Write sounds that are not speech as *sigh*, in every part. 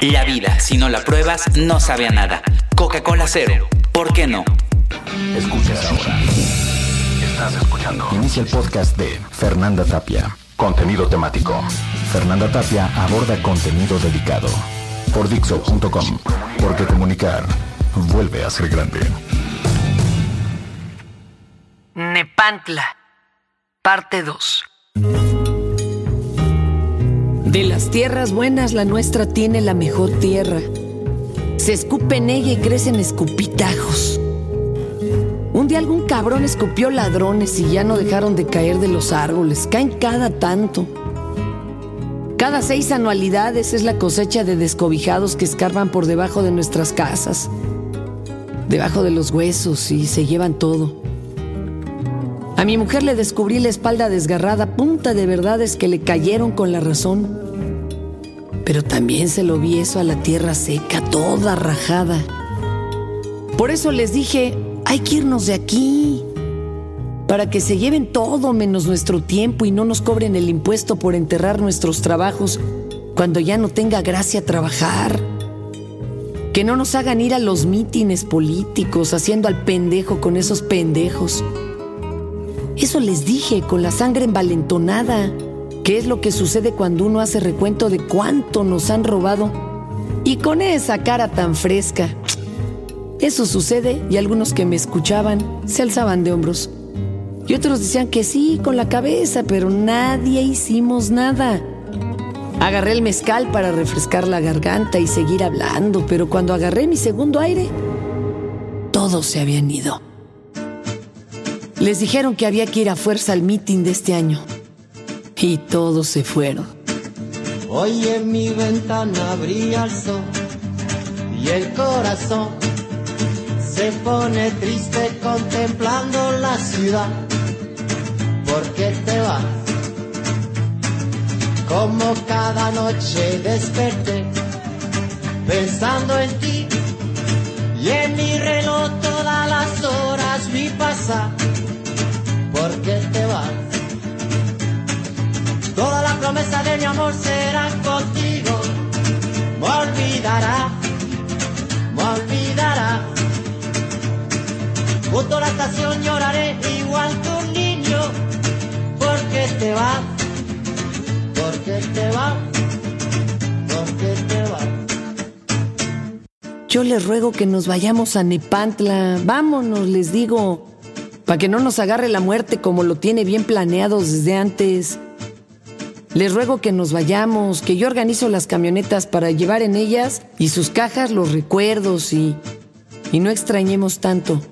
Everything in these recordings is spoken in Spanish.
La vida, si no la pruebas, no sabe a nada. Coca-Cola Cero, ¿por qué no? Escuchas ahora. Estás escuchando. Inicia el podcast de Fernanda Tapia. Contenido temático. Fernanda Tapia aborda contenido dedicado. Por Dixo.com. Porque comunicar vuelve a ser grande. Nepantla, parte 2. De las tierras buenas, la nuestra tiene la mejor tierra. Se escupe en ella y crecen escupitajos. Un día algún cabrón escupió ladrones y ya no dejaron de caer de los árboles. Caen cada tanto. Cada seis anualidades es la cosecha de descobijados que escarban por debajo de nuestras casas, debajo de los huesos y se llevan todo. A mi mujer le descubrí la espalda desgarrada, punta de verdades que le cayeron con la razón. Pero también se lo vi eso a la tierra seca, toda rajada. Por eso les dije, hay que irnos de aquí, para que se lleven todo menos nuestro tiempo y no nos cobren el impuesto por enterrar nuestros trabajos cuando ya no tenga gracia trabajar. Que no nos hagan ir a los mítines políticos haciendo al pendejo con esos pendejos. Eso les dije con la sangre envalentonada, que es lo que sucede cuando uno hace recuento de cuánto nos han robado y con esa cara tan fresca. Eso sucede y algunos que me escuchaban se alzaban de hombros. Y otros decían que sí, con la cabeza, pero nadie hicimos nada. Agarré el mezcal para refrescar la garganta y seguir hablando, pero cuando agarré mi segundo aire, todos se habían ido. Les dijeron que había que ir a fuerza al meeting de este año. Y todos se fueron. Hoy en mi ventana brilla el sol y el corazón se pone triste contemplando la ciudad. ¿Por qué te vas? Como cada noche desperté pensando en ti y en mi reloj todas las horas vi pasar. ¿Por qué te vas? Toda la promesa de mi amor será contigo. Me olvidará, me olvidará. Junto a la estación lloraré igual que un niño. ¿Por qué te vas? ¿Por qué te vas? ¿Por qué te vas? Yo les ruego que nos vayamos a Nepantla. Vámonos, les digo. Para que no nos agarre la muerte como lo tiene bien planeado desde antes. Les ruego que nos vayamos, que yo organizo las camionetas para llevar en ellas y sus cajas los recuerdos y, y no extrañemos tanto.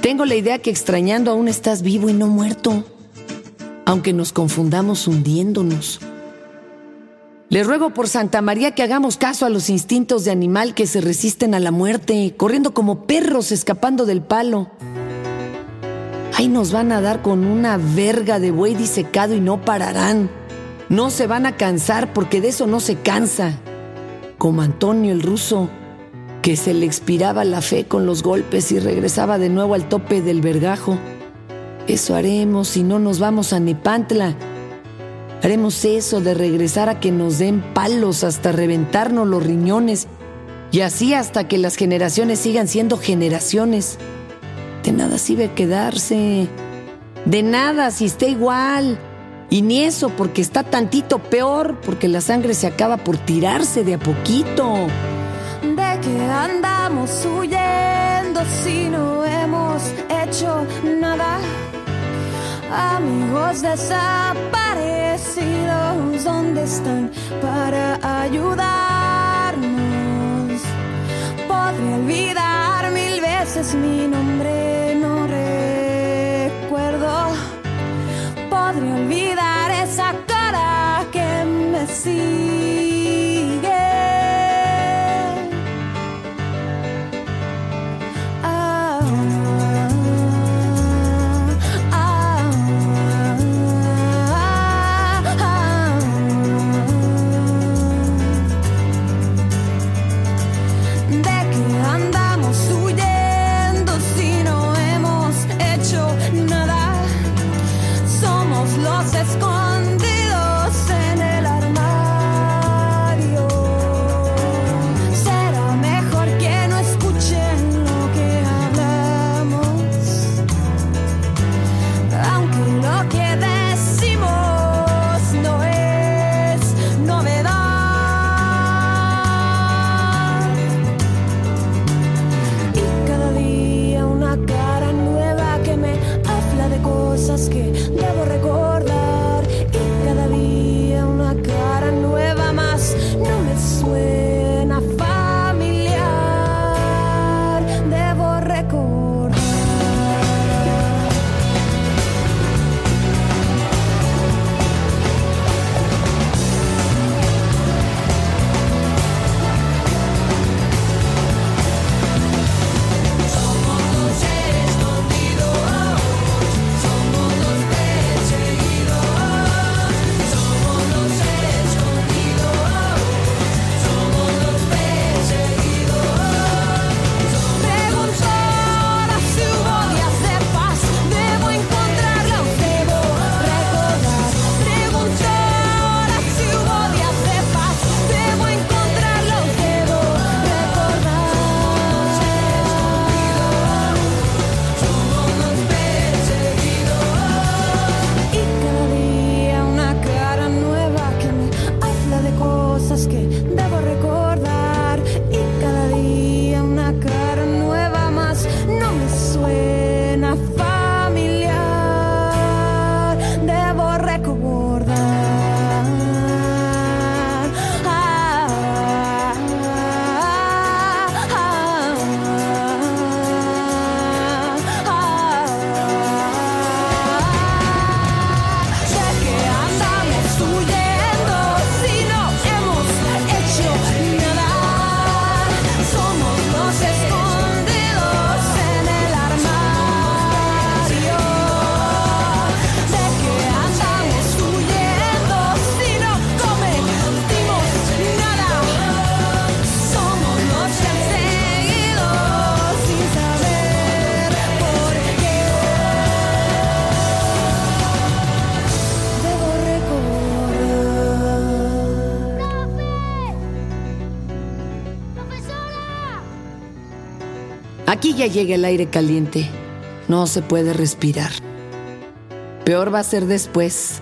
Tengo la idea que extrañando aún estás vivo y no muerto, aunque nos confundamos hundiéndonos. Les ruego por Santa María que hagamos caso a los instintos de animal que se resisten a la muerte, corriendo como perros escapando del palo. Ahí nos van a dar con una verga de buey disecado y no pararán. No se van a cansar porque de eso no se cansa. Como Antonio el ruso, que se le expiraba la fe con los golpes y regresaba de nuevo al tope del vergajo. Eso haremos si no nos vamos a Nepantla. Haremos eso de regresar a que nos den palos hasta reventarnos los riñones y así hasta que las generaciones sigan siendo generaciones. De nada sirve quedarse. De nada si está igual. Y ni eso porque está tantito peor, porque la sangre se acaba por tirarse de a poquito. ¿De qué andamos huyendo si no hemos hecho nada? Amigos desaparecidos, ¿dónde están para ayudarnos? Podré olvidar mil veces mi nombre, no recuerdo. Podré olvidar esa cara que me sigue. Ya llega el aire caliente. No se puede respirar. Peor va a ser después.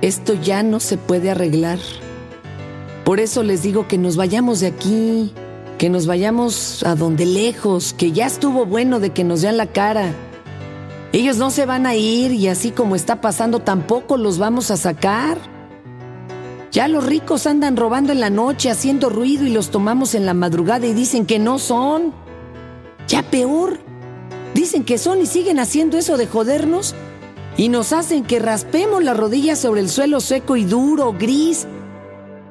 Esto ya no se puede arreglar. Por eso les digo que nos vayamos de aquí, que nos vayamos a donde lejos, que ya estuvo bueno de que nos vean la cara. Ellos no se van a ir y así como está pasando tampoco los vamos a sacar. Ya los ricos andan robando en la noche, haciendo ruido y los tomamos en la madrugada y dicen que no son. Ya peor. Dicen que son y siguen haciendo eso de jodernos y nos hacen que raspemos las rodillas sobre el suelo seco y duro, gris,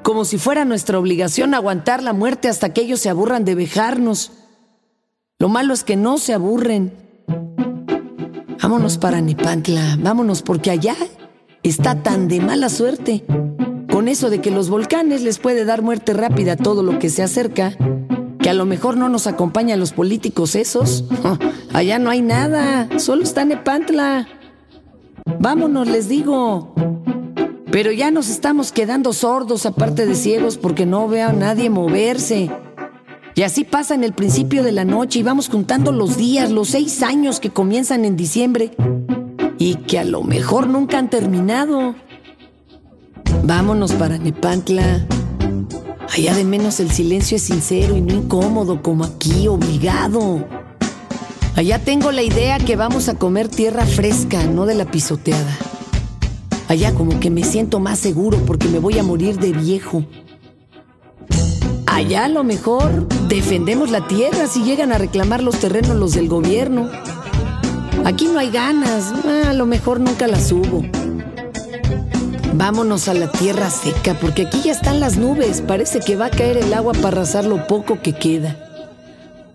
como si fuera nuestra obligación aguantar la muerte hasta que ellos se aburran de vejarnos. Lo malo es que no se aburren. Vámonos para Nepantla, vámonos porque allá está tan de mala suerte. Con eso de que los volcanes les puede dar muerte rápida a todo lo que se acerca, que a lo mejor no nos acompañan los políticos esos. *laughs* Allá no hay nada, solo está Nepantla. Vámonos, les digo. Pero ya nos estamos quedando sordos, aparte de ciegos, porque no veo a nadie moverse. Y así pasa en el principio de la noche y vamos juntando los días, los seis años que comienzan en diciembre y que a lo mejor nunca han terminado. Vámonos para Nepantla. Allá de menos el silencio es sincero y no incómodo como aquí, obligado. Allá tengo la idea que vamos a comer tierra fresca, no de la pisoteada. Allá como que me siento más seguro porque me voy a morir de viejo. Allá a lo mejor defendemos la tierra si llegan a reclamar los terrenos los del gobierno. Aquí no hay ganas, a lo mejor nunca las subo. Vámonos a la tierra seca porque aquí ya están las nubes, parece que va a caer el agua para arrasar lo poco que queda.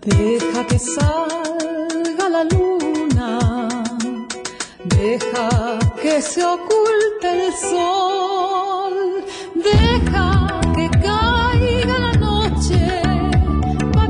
Deja que salga la luna, deja que se oculte el sol, deja que caiga la noche para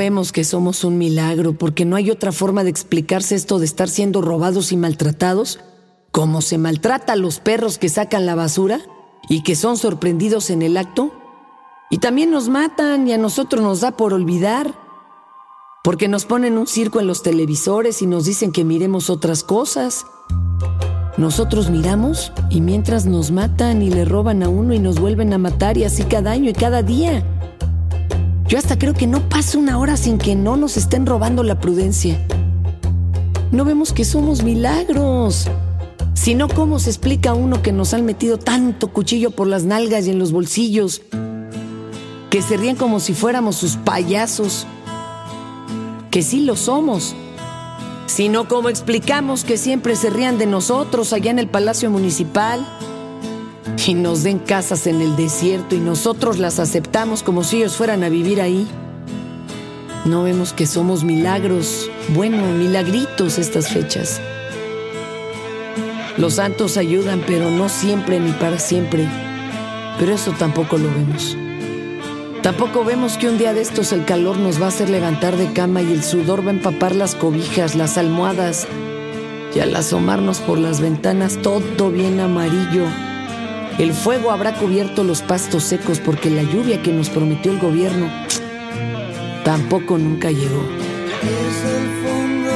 vemos que somos un milagro porque no hay otra forma de explicarse esto de estar siendo robados y maltratados, como se maltrata a los perros que sacan la basura y que son sorprendidos en el acto. Y también nos matan y a nosotros nos da por olvidar, porque nos ponen un circo en los televisores y nos dicen que miremos otras cosas. Nosotros miramos y mientras nos matan y le roban a uno y nos vuelven a matar y así cada año y cada día. Yo hasta creo que no pasa una hora sin que no nos estén robando la prudencia. No vemos que somos milagros. Si no, ¿cómo se explica a uno que nos han metido tanto cuchillo por las nalgas y en los bolsillos? Que se ríen como si fuéramos sus payasos. Que sí lo somos. Si no, ¿cómo explicamos que siempre se rían de nosotros allá en el Palacio Municipal? Y nos den casas en el desierto y nosotros las aceptamos como si ellos fueran a vivir ahí. No vemos que somos milagros, bueno, milagritos estas fechas. Los santos ayudan, pero no siempre ni para siempre. Pero eso tampoco lo vemos. Tampoco vemos que un día de estos el calor nos va a hacer levantar de cama y el sudor va a empapar las cobijas, las almohadas. Y al asomarnos por las ventanas todo bien amarillo el fuego habrá cubierto los pastos secos porque la lluvia que nos prometió el gobierno tampoco nunca llegó. Desde el fondo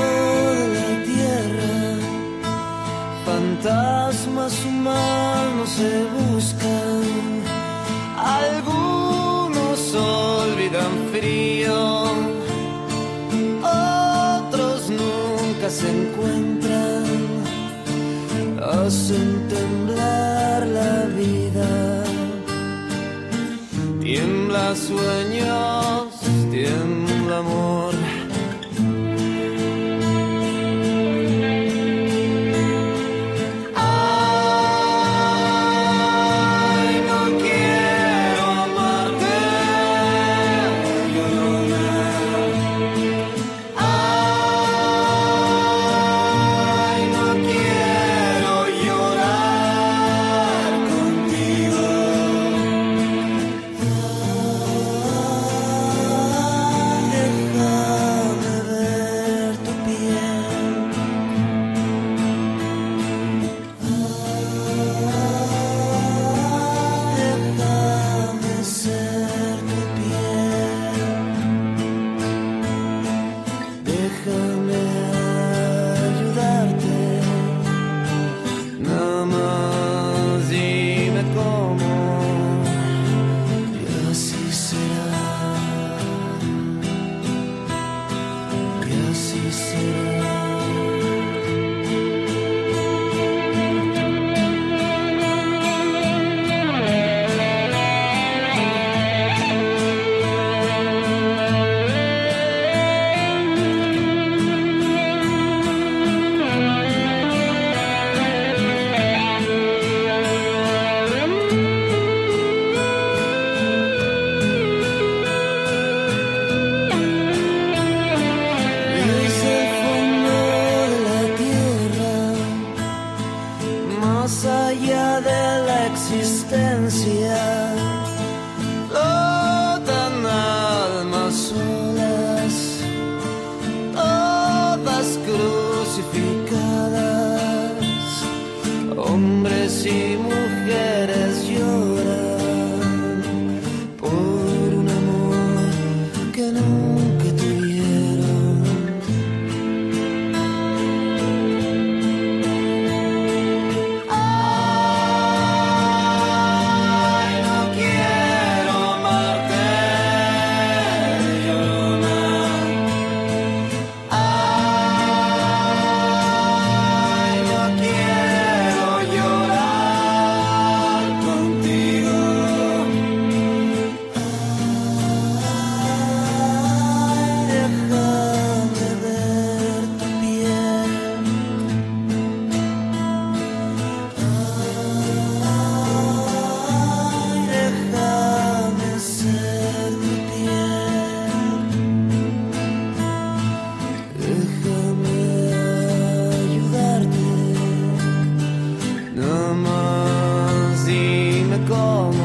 de la tierra, fantasmas humanos se buscan. Algunos olvidan frío, otros nunca se encuentran. Hacen temblar Tiembla sueños, tiembla amor. Así será. como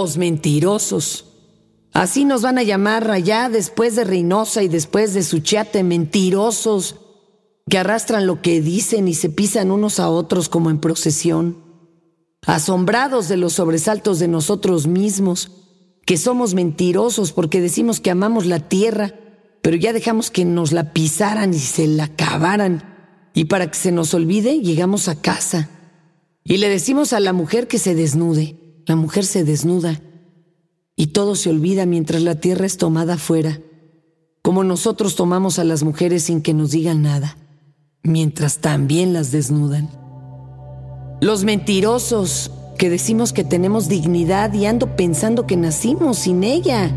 Los mentirosos. Así nos van a llamar allá después de Reynosa y después de Suchiate, mentirosos, que arrastran lo que dicen y se pisan unos a otros como en procesión. Asombrados de los sobresaltos de nosotros mismos, que somos mentirosos porque decimos que amamos la tierra, pero ya dejamos que nos la pisaran y se la cavaran, y para que se nos olvide llegamos a casa. Y le decimos a la mujer que se desnude. La mujer se desnuda y todo se olvida mientras la tierra es tomada fuera, como nosotros tomamos a las mujeres sin que nos digan nada, mientras también las desnudan. Los mentirosos que decimos que tenemos dignidad y ando pensando que nacimos sin ella,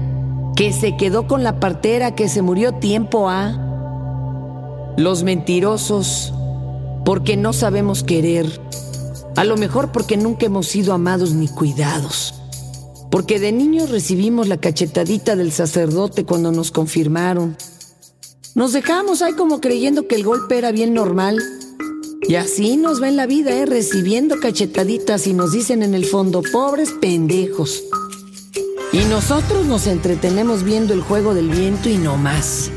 que se quedó con la partera, que se murió tiempo a. Los mentirosos porque no sabemos querer a lo mejor porque nunca hemos sido amados ni cuidados. Porque de niños recibimos la cachetadita del sacerdote cuando nos confirmaron. Nos dejamos ahí como creyendo que el golpe era bien normal. Y así nos va en la vida, ¿eh? recibiendo cachetaditas y nos dicen en el fondo, pobres pendejos. Y nosotros nos entretenemos viendo el juego del viento y no más.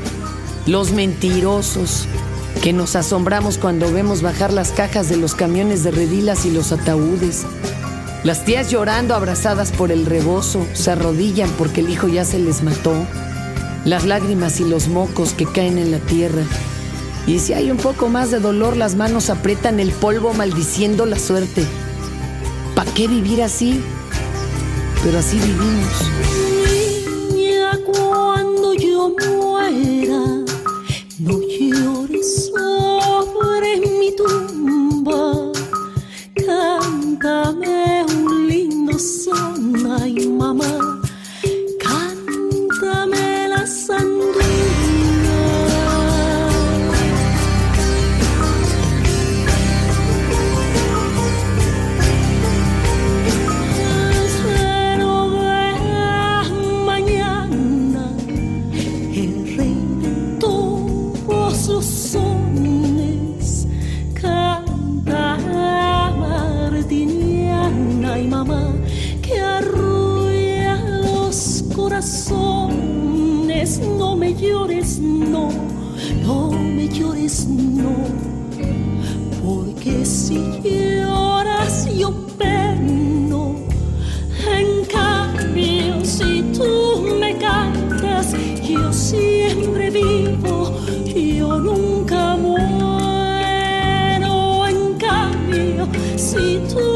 Los mentirosos, que nos asombramos cuando vemos bajar las cajas de los camiones de redilas y los ataúdes. Las tías llorando abrazadas por el rebozo se arrodillan porque el hijo ya se les mató. Las lágrimas y los mocos que caen en la tierra. Y si hay un poco más de dolor, las manos aprietan el polvo maldiciendo la suerte. ¿Para qué vivir así? Pero así vivimos. Niña, cuando yo muera, no llores sobre mi tumba. Cántame un lindo son, ay mamá. No no me llores no. Porque si lloras yo peno. En cambio, si tú me cantas, yo siempre vivo, yo nunca muero. En cambio, si tú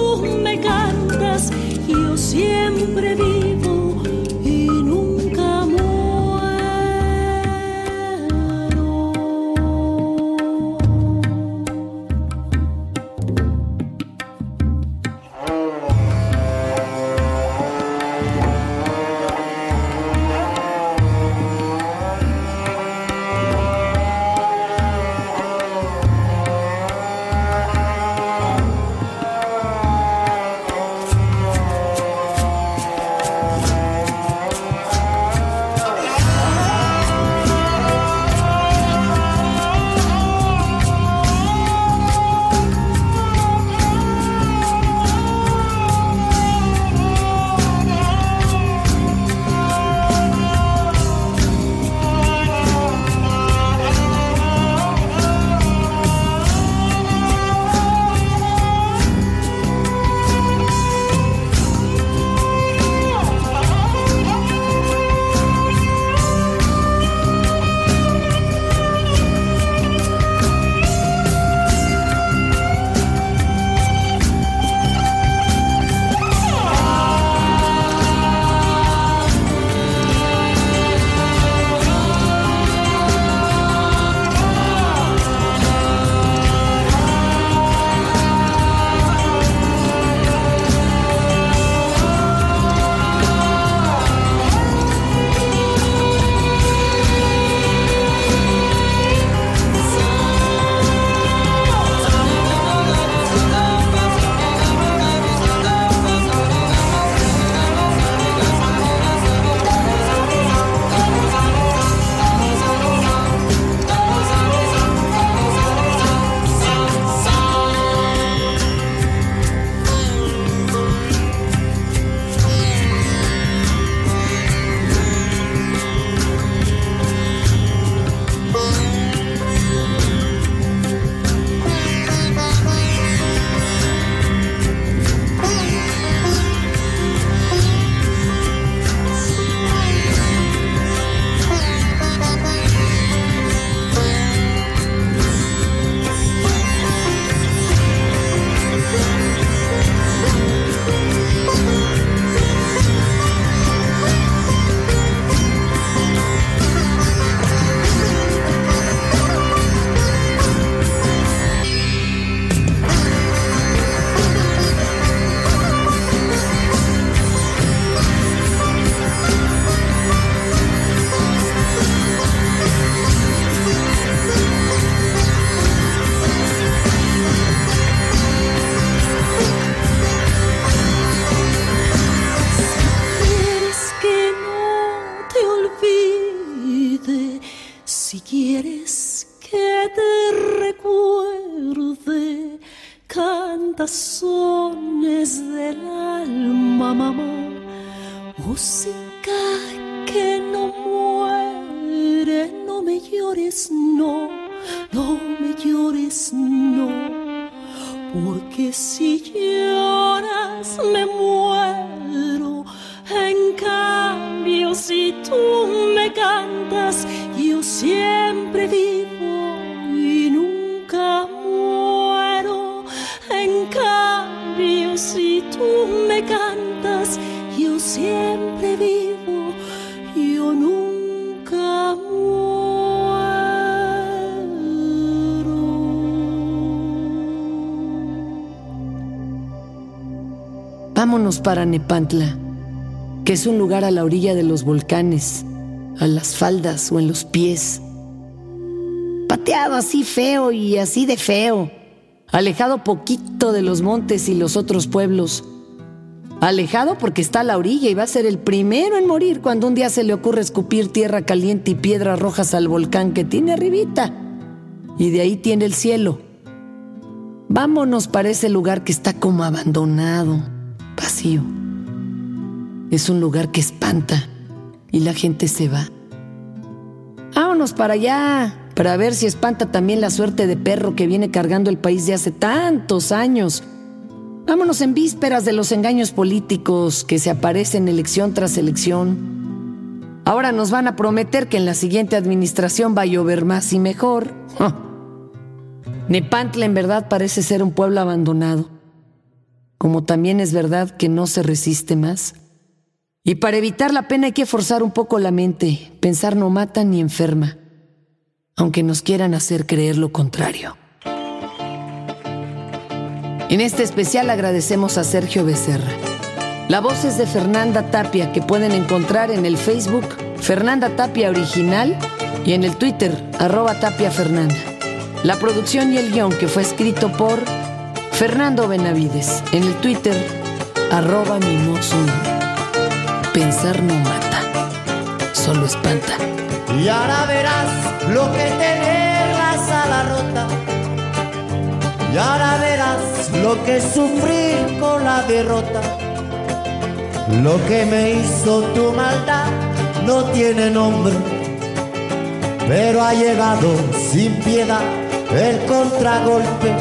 vivo, yo nunca muero. Vámonos para Nepantla, que es un lugar a la orilla de los volcanes, a las faldas o en los pies. Pateado así feo y así de feo, alejado poquito de los montes y los otros pueblos. Alejado porque está a la orilla y va a ser el primero en morir cuando un día se le ocurre escupir tierra caliente y piedras rojas al volcán que tiene arribita. Y de ahí tiene el cielo. Vámonos para ese lugar que está como abandonado, vacío. Es un lugar que espanta y la gente se va. Vámonos para allá, para ver si espanta también la suerte de perro que viene cargando el país de hace tantos años. Vámonos en vísperas de los engaños políticos que se aparecen elección tras elección. Ahora nos van a prometer que en la siguiente administración va a llover más y mejor. Nepantla en verdad parece ser un pueblo abandonado, como también es verdad que no se resiste más. Y para evitar la pena hay que forzar un poco la mente, pensar no mata ni enferma, aunque nos quieran hacer creer lo contrario. En este especial agradecemos a Sergio Becerra. La voz es de Fernanda Tapia, que pueden encontrar en el Facebook Fernanda Tapia Original y en el Twitter arroba Tapia Fernanda. La producción y el guion que fue escrito por Fernando Benavides en el Twitter arroba mimoso. Pensar no mata, solo espanta. Y ahora verás lo que tener Ahora verás lo que sufrir con la derrota. Lo que me hizo tu maldad no tiene nombre, pero ha llegado sin piedad el contragolpe.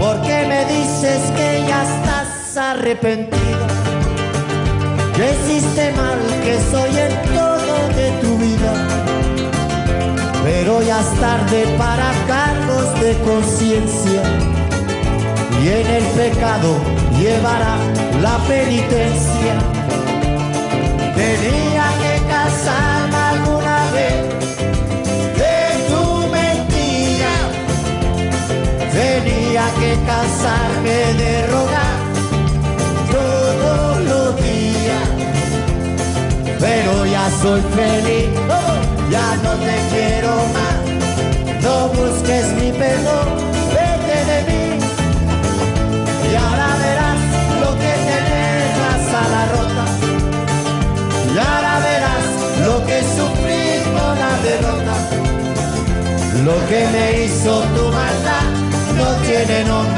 Porque me dices que ya estás arrepentido, que hiciste mal, que soy el todo de tu vida. Pero ya es tarde para cargos de conciencia y en el pecado llevará la penitencia. Tenía que casarme alguna vez de tu mentira. Tenía que casarme de rogar todos los días. Pero ya soy feliz, ya no te quiero más. No busques mi perdón, vete de mí. Y ahora verás lo que tener la sala rota. Y ahora verás lo que sufrí con la derrota. Lo que me hizo tu maldad no tiene nombre.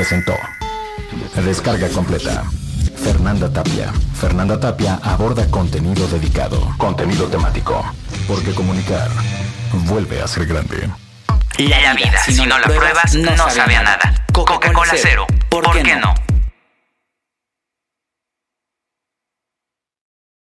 Presentó. Descarga completa. Fernanda Tapia. Fernanda Tapia aborda contenido dedicado. Contenido temático. Porque comunicar vuelve a ser grande. La vida, si no, la pruebas, no sabe a nada. Coca-Cola Cero, ¿por qué no?